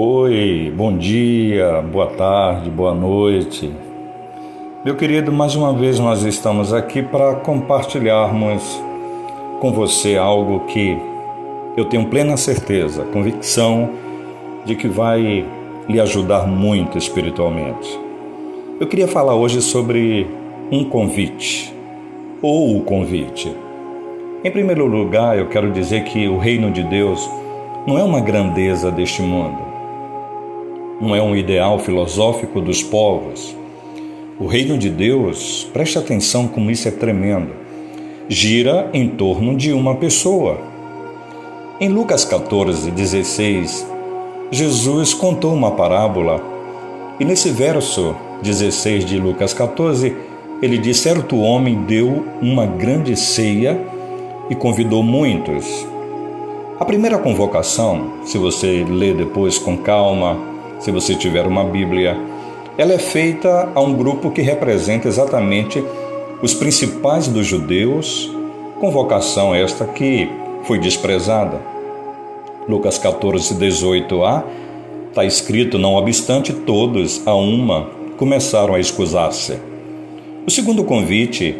Oi, bom dia, boa tarde, boa noite. Meu querido, mais uma vez nós estamos aqui para compartilharmos com você algo que eu tenho plena certeza, convicção de que vai lhe ajudar muito espiritualmente. Eu queria falar hoje sobre um convite ou o convite. Em primeiro lugar, eu quero dizer que o reino de Deus não é uma grandeza deste mundo não é um ideal filosófico dos povos. O reino de Deus, preste atenção como isso é tremendo, gira em torno de uma pessoa. Em Lucas 14, 16, Jesus contou uma parábola e nesse verso 16 de Lucas 14, ele diz: Certo homem deu uma grande ceia e convidou muitos. A primeira convocação, se você ler depois com calma, se você tiver uma Bíblia, ela é feita a um grupo que representa exatamente os principais dos judeus, convocação esta que foi desprezada. Lucas 14, 18a está escrito: Não obstante, todos, a uma, começaram a escusar-se. O segundo convite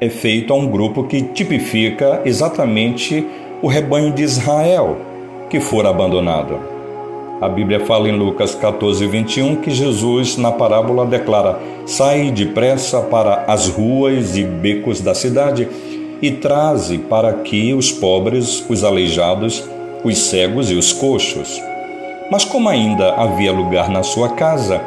é feito a um grupo que tipifica exatamente o rebanho de Israel que fora abandonado. A Bíblia fala em Lucas 14, 21 que Jesus, na parábola, declara: Sai depressa para as ruas e becos da cidade e traze para aqui os pobres, os aleijados, os cegos e os coxos. Mas como ainda havia lugar na sua casa,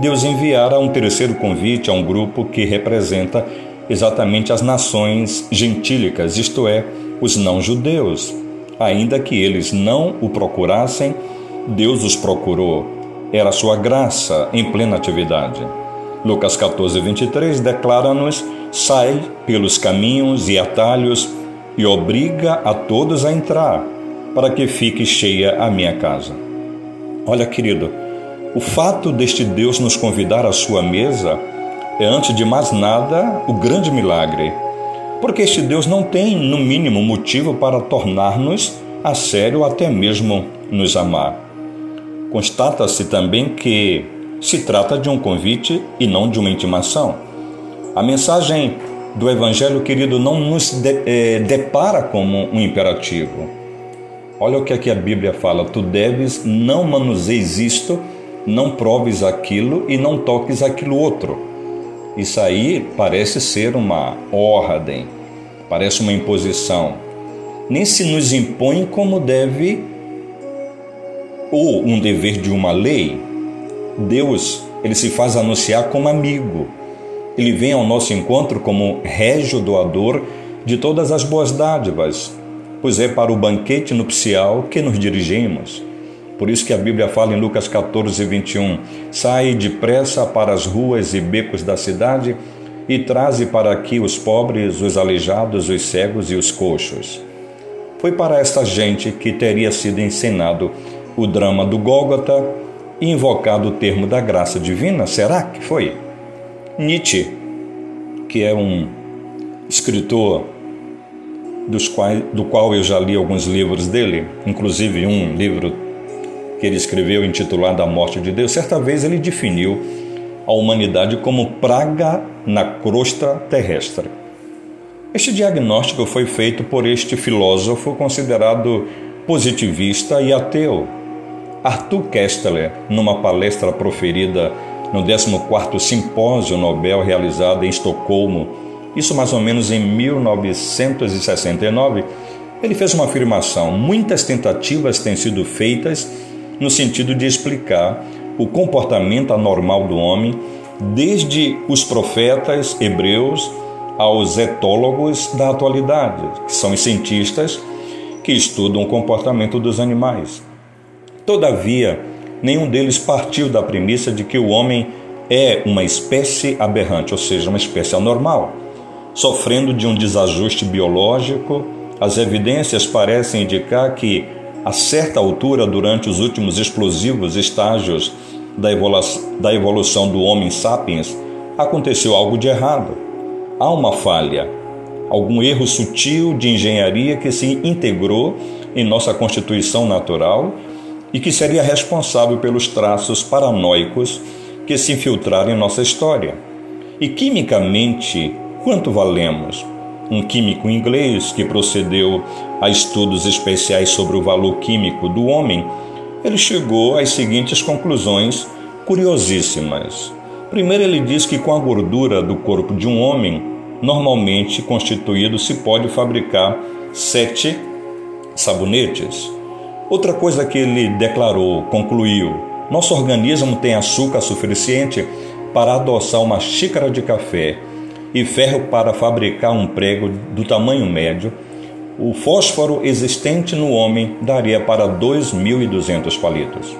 Deus enviara um terceiro convite a um grupo que representa exatamente as nações gentílicas, isto é, os não-judeus, ainda que eles não o procurassem Deus os procurou, era sua graça em plena atividade. Lucas 14, 23 declara-nos: sai pelos caminhos e atalhos e obriga a todos a entrar, para que fique cheia a minha casa. Olha, querido, o fato deste Deus nos convidar à sua mesa é, antes de mais nada, o grande milagre, porque este Deus não tem, no mínimo, motivo para tornar-nos a sério até mesmo nos amar. Constata-se também que se trata de um convite e não de uma intimação. A mensagem do Evangelho, querido, não nos de, é, depara como um imperativo. Olha o que aqui a Bíblia fala: tu deves não manuseis isto, não proves aquilo e não toques aquilo outro. Isso aí parece ser uma ordem, parece uma imposição. Nem se nos impõe como deve ou um dever de uma lei, Deus ele se faz anunciar como amigo. Ele vem ao nosso encontro como régio doador de todas as boas dádivas, pois é para o banquete nupcial que nos dirigimos. Por isso que a Bíblia fala em Lucas 14, 21, Sai depressa para as ruas e becos da cidade e traze para aqui os pobres, os aleijados, os cegos e os coxos. Foi para esta gente que teria sido ensinado o drama do Gólgota e invocado o termo da graça divina? Será que foi? Nietzsche, que é um escritor dos quais, do qual eu já li alguns livros dele, inclusive um livro que ele escreveu intitulado A Morte de Deus, certa vez ele definiu a humanidade como praga na crosta terrestre. Este diagnóstico foi feito por este filósofo considerado positivista e ateu, Arthur Kestler, numa palestra proferida no 14º Simpósio Nobel realizado em Estocolmo, isso mais ou menos em 1969, ele fez uma afirmação: muitas tentativas têm sido feitas no sentido de explicar o comportamento anormal do homem, desde os profetas hebreus aos etólogos da atualidade, que são os cientistas que estudam o comportamento dos animais. Todavia, nenhum deles partiu da premissa de que o homem é uma espécie aberrante, ou seja, uma espécie anormal. Sofrendo de um desajuste biológico, as evidências parecem indicar que, a certa altura, durante os últimos explosivos estágios da evolução do homem sapiens, aconteceu algo de errado. Há uma falha, algum erro sutil de engenharia que se integrou em nossa constituição natural e que seria responsável pelos traços paranoicos que se infiltraram em nossa história. E quimicamente, quanto valemos? Um químico inglês que procedeu a estudos especiais sobre o valor químico do homem, ele chegou às seguintes conclusões curiosíssimas. Primeiro, ele diz que com a gordura do corpo de um homem, normalmente constituído, se pode fabricar sete sabonetes. Outra coisa que ele declarou, concluiu: nosso organismo tem açúcar suficiente para adoçar uma xícara de café e ferro para fabricar um prego do tamanho médio. O fósforo existente no homem daria para 2.200 palitos.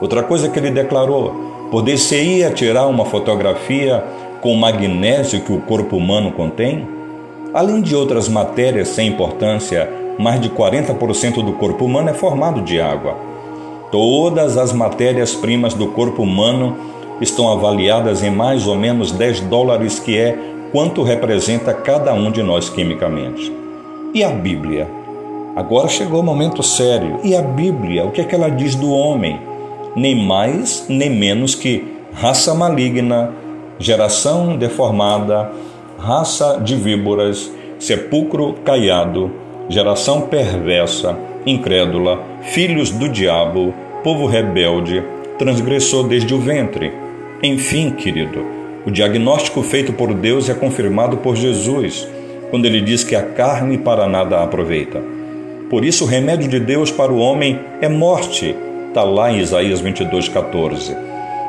Outra coisa que ele declarou: Poder-se-ia tirar uma fotografia com o magnésio que o corpo humano contém? Além de outras matérias sem importância, mais de 40% do corpo humano é formado de água. Todas as matérias-primas do corpo humano estão avaliadas em mais ou menos 10 dólares, que é quanto representa cada um de nós quimicamente. E a Bíblia? Agora chegou o momento sério. E a Bíblia? O que é que ela diz do homem? nem mais nem menos que raça maligna, geração deformada, raça de víboras, sepulcro caiado, geração perversa, incrédula, filhos do diabo, povo rebelde, transgressor desde o ventre. Enfim, querido, o diagnóstico feito por Deus é confirmado por Jesus, quando ele diz que a carne para nada aproveita. Por isso, o remédio de Deus para o homem é morte Está lá em Isaías 22, 14.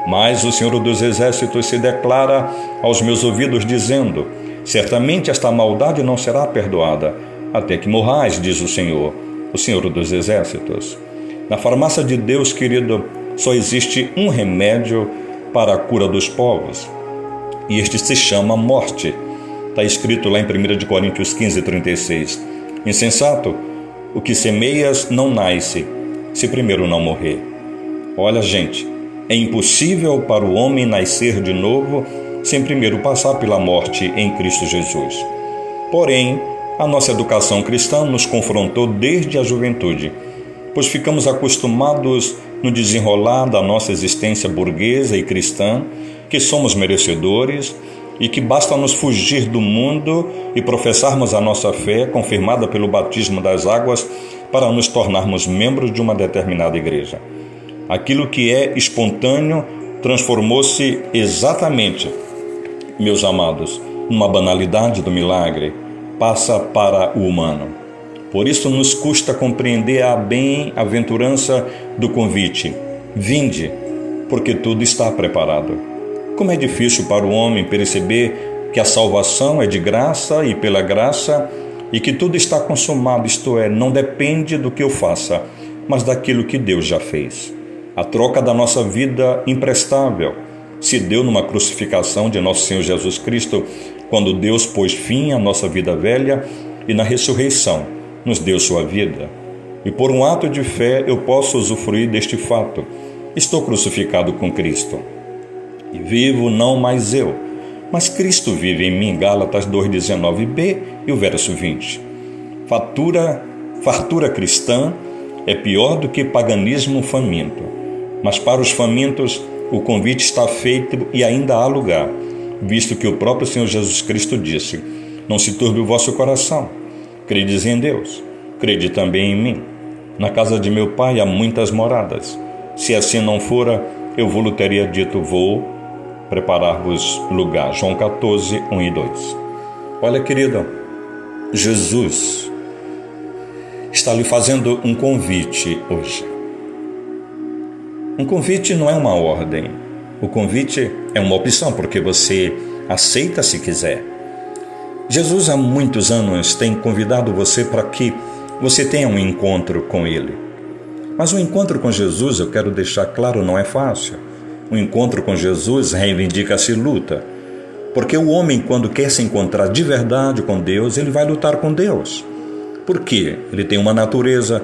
Mas o Senhor dos Exércitos se declara aos meus ouvidos, dizendo: Certamente esta maldade não será perdoada, até que morrais, diz o Senhor, o Senhor dos Exércitos. Na farmácia de Deus, querido, só existe um remédio para a cura dos povos, e este se chama morte. Está escrito lá em 1 Coríntios 15, 36. Insensato, o que semeias não nasce se primeiro não morrer. Olha, gente, é impossível para o homem nascer de novo sem primeiro passar pela morte em Cristo Jesus. Porém, a nossa educação cristã nos confrontou desde a juventude, pois ficamos acostumados no desenrolar da nossa existência burguesa e cristã que somos merecedores e que basta nos fugir do mundo e professarmos a nossa fé, confirmada pelo batismo das águas, para nos tornarmos membros de uma determinada igreja. Aquilo que é espontâneo transformou-se exatamente, meus amados, numa banalidade do milagre, passa para o humano. Por isso nos custa compreender a bem-aventurança do convite. Vinde, porque tudo está preparado. Como é difícil para o homem perceber que a salvação é de graça e pela graça e que tudo está consumado, isto é, não depende do que eu faça, mas daquilo que Deus já fez. A troca da nossa vida imprestável se deu numa crucificação de nosso Senhor Jesus Cristo, quando Deus pôs fim à nossa vida velha e na ressurreição nos deu sua vida. E por um ato de fé eu posso usufruir deste fato. Estou crucificado com Cristo. E vivo não mais eu, mas Cristo vive em mim, Gálatas 2,19b e o verso 20. Fatura, fartura cristã é pior do que paganismo faminto, mas para os famintos o convite está feito e ainda há lugar, visto que o próprio Senhor Jesus Cristo disse: Não se turbe o vosso coração, credes em Deus, crede também em mim. Na casa de meu pai há muitas moradas. Se assim não fora, eu vou teria dito: Vou preparar-vos lugar. João 14, 1 e 2. Olha, querida, Jesus está lhe fazendo um convite hoje. Um convite não é uma ordem. O convite é uma opção, porque você aceita se quiser. Jesus há muitos anos tem convidado você para que você tenha um encontro com Ele. Mas o encontro com Jesus, eu quero deixar claro, não é fácil. O encontro com Jesus reivindica-se luta. Porque o homem, quando quer se encontrar de verdade com Deus, ele vai lutar com Deus. Por quê? Ele tem uma natureza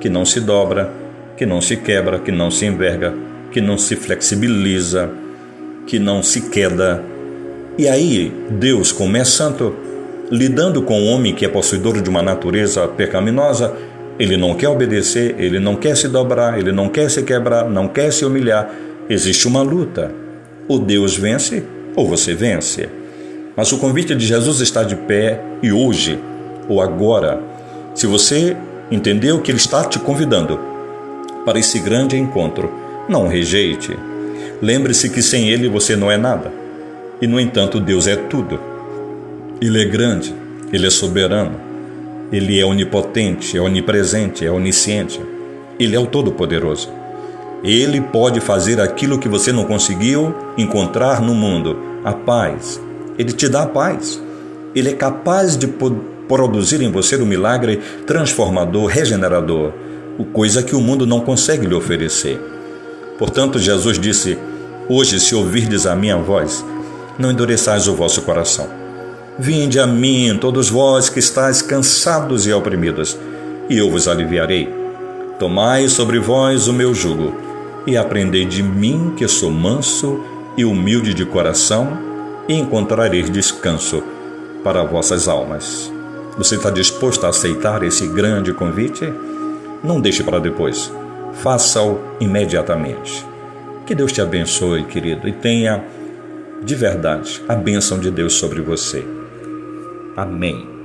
que não se dobra, que não se quebra, que não se enverga, que não se flexibiliza, que não se queda. E aí, Deus, como é santo, lidando com o homem que é possuidor de uma natureza pecaminosa, Ele não quer obedecer, ele não quer se dobrar, ele não quer se quebrar, não quer se humilhar. Existe uma luta. Ou Deus vence ou você vence. Mas o convite de Jesus está de pé e hoje ou agora. Se você entendeu que Ele está te convidando para esse grande encontro, não rejeite. Lembre-se que sem Ele você não é nada. E, no entanto, Deus é tudo. Ele é grande, Ele é soberano, Ele é onipotente, é onipresente, é onisciente. Ele é o Todo-Poderoso. Ele pode fazer aquilo que você não conseguiu encontrar no mundo: a paz. Ele te dá a paz. Ele é capaz de produzir em você um milagre transformador, regenerador, coisa que o mundo não consegue lhe oferecer. Portanto, Jesus disse: Hoje, se ouvirdes a minha voz, não endureçais o vosso coração. Vinde a mim, todos vós que estáis cansados e oprimidos, e eu vos aliviarei. Tomai sobre vós o meu jugo, e aprendei de mim, que sou manso e humilde de coração, e encontrareis descanso para vossas almas. Você está disposto a aceitar esse grande convite? Não deixe para depois. Faça-o imediatamente. Que Deus te abençoe, querido, e tenha de verdade a bênção de Deus sobre você. Amém.